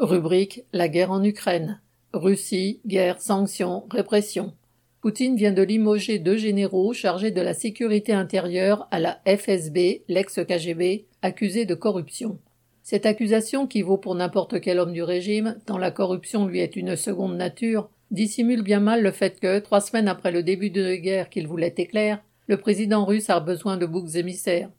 Rubrique La guerre en Ukraine. Russie, guerre, sanctions, répression. Poutine vient de limoger deux généraux chargés de la sécurité intérieure à la FSB, l'ex-KGB, accusés de corruption. Cette accusation, qui vaut pour n'importe quel homme du régime, tant la corruption lui est une seconde nature, dissimule bien mal le fait que, trois semaines après le début de guerre qu'il voulait éclair, le président russe a besoin de boucs émissaires.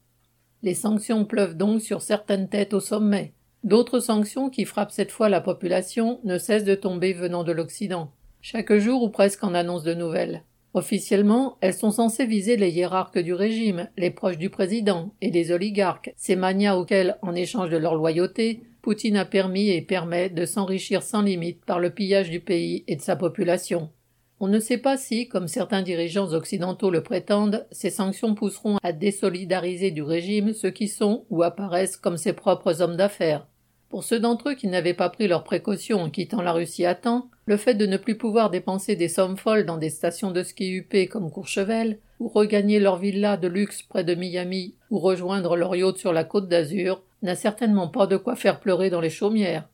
Les sanctions pleuvent donc sur certaines têtes au sommet. D'autres sanctions qui frappent cette fois la population ne cessent de tomber venant de l'Occident. Chaque jour ou presque en annonce de nouvelles. Officiellement, elles sont censées viser les hiérarques du régime, les proches du président et les oligarques, ces manias auxquels, en échange de leur loyauté, Poutine a permis et permet de s'enrichir sans limite par le pillage du pays et de sa population. On ne sait pas si, comme certains dirigeants occidentaux le prétendent, ces sanctions pousseront à désolidariser du régime ceux qui sont ou apparaissent comme ses propres hommes d'affaires. Pour ceux d'entre eux qui n'avaient pas pris leurs précautions en quittant la Russie à temps, le fait de ne plus pouvoir dépenser des sommes folles dans des stations de ski huppées comme Courchevel, ou regagner leur villa de luxe près de Miami, ou rejoindre leur yacht sur la côte d'Azur, n'a certainement pas de quoi faire pleurer dans les chaumières.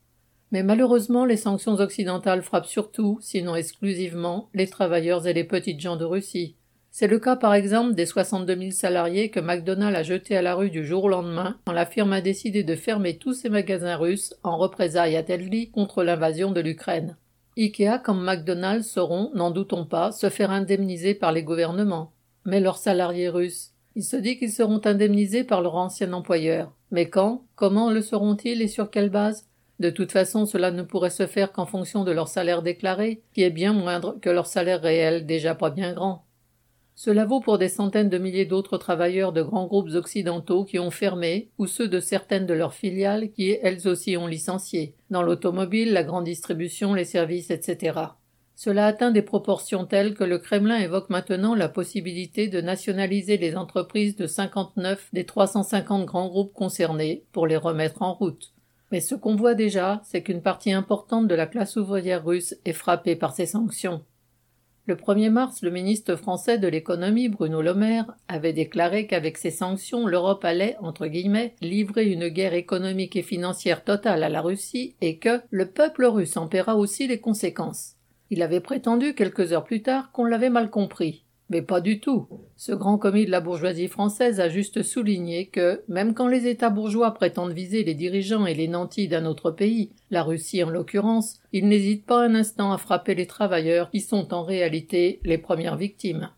Mais malheureusement, les sanctions occidentales frappent surtout, sinon exclusivement, les travailleurs et les petites gens de Russie. C'est le cas par exemple des 62 000 salariés que McDonald's a jetés à la rue du jour au lendemain quand la firme a décidé de fermer tous ses magasins russes en représailles à Telly contre l'invasion de l'Ukraine. Ikea comme McDonald's sauront, n'en doutons pas, se faire indemniser par les gouvernements. Mais leurs salariés russes, il se dit qu'ils seront indemnisés par leur ancien employeur. Mais quand? Comment le seront-ils et sur quelle base? De toute façon, cela ne pourrait se faire qu'en fonction de leur salaire déclaré, qui est bien moindre que leur salaire réel déjà pas bien grand. Cela vaut pour des centaines de milliers d'autres travailleurs de grands groupes occidentaux qui ont fermé, ou ceux de certaines de leurs filiales qui elles aussi ont licencié, dans l'automobile, la grande distribution, les services, etc. Cela atteint des proportions telles que le Kremlin évoque maintenant la possibilité de nationaliser les entreprises de 59 des 350 grands groupes concernés pour les remettre en route. Mais ce qu'on voit déjà, c'est qu'une partie importante de la classe ouvrière russe est frappée par ces sanctions. Le 1er mars, le ministre français de l'économie, Bruno Le Maire, avait déclaré qu'avec ces sanctions, l'Europe allait, entre guillemets, livrer une guerre économique et financière totale à la Russie et que le peuple russe en paiera aussi les conséquences. Il avait prétendu quelques heures plus tard qu'on l'avait mal compris. Mais pas du tout. Ce grand commis de la bourgeoisie française a juste souligné que, même quand les États bourgeois prétendent viser les dirigeants et les nantis d'un autre pays, la Russie en l'occurrence, ils n'hésitent pas un instant à frapper les travailleurs qui sont en réalité les premières victimes.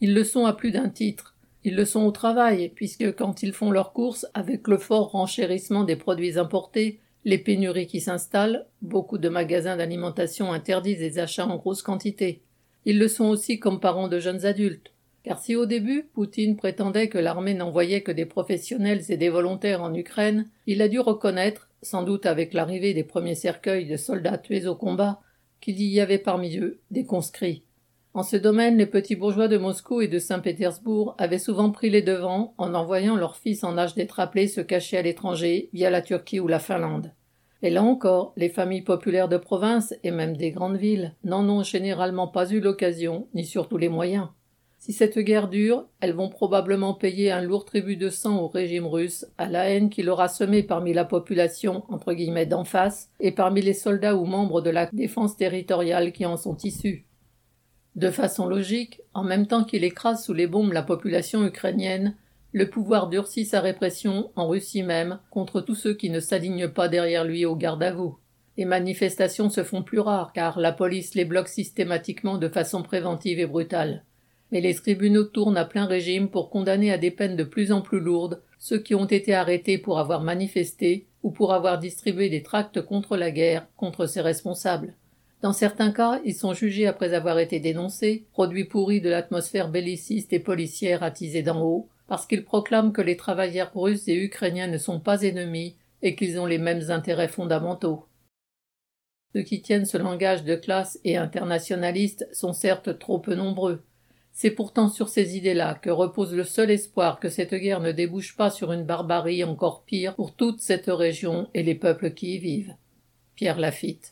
Ils le sont à plus d'un titre. Ils le sont au travail, puisque quand ils font leurs courses, avec le fort renchérissement des produits importés, les pénuries qui s'installent, beaucoup de magasins d'alimentation interdisent les achats en grosse quantité. Ils le sont aussi comme parents de jeunes adultes. Car si au début Poutine prétendait que l'armée n'envoyait que des professionnels et des volontaires en Ukraine, il a dû reconnaître, sans doute avec l'arrivée des premiers cercueils de soldats tués au combat, qu'il y avait parmi eux des conscrits. En ce domaine, les petits bourgeois de Moscou et de Saint-Pétersbourg avaient souvent pris les devants en envoyant leurs fils en âge d'être appelés se cacher à l'étranger via la Turquie ou la Finlande. Et là encore, les familles populaires de province et même des grandes villes n'en ont généralement pas eu l'occasion, ni surtout les moyens. Si cette guerre dure, elles vont probablement payer un lourd tribut de sang au régime russe, à la haine qu'il aura semée parmi la population entre guillemets d'en face, et parmi les soldats ou membres de la défense territoriale qui en sont issus. De façon logique, en même temps qu'il écrase sous les bombes la population ukrainienne, le pouvoir durcit sa répression, en Russie même, contre tous ceux qui ne s'alignent pas derrière lui au garde à vous. Les manifestations se font plus rares car la police les bloque systématiquement de façon préventive et brutale. Mais les tribunaux tournent à plein régime pour condamner à des peines de plus en plus lourdes ceux qui ont été arrêtés pour avoir manifesté ou pour avoir distribué des tracts contre la guerre, contre ses responsables. Dans certains cas, ils sont jugés après avoir été dénoncés, produits pourris de l'atmosphère belliciste et policière attisée d'en haut, parce qu'ils proclament que les travailleurs russes et ukrainiens ne sont pas ennemis et qu'ils ont les mêmes intérêts fondamentaux. Ceux qui tiennent ce langage de classe et internationaliste sont certes trop peu nombreux. C'est pourtant sur ces idées-là que repose le seul espoir que cette guerre ne débouche pas sur une barbarie encore pire pour toute cette région et les peuples qui y vivent. Pierre Lafitte.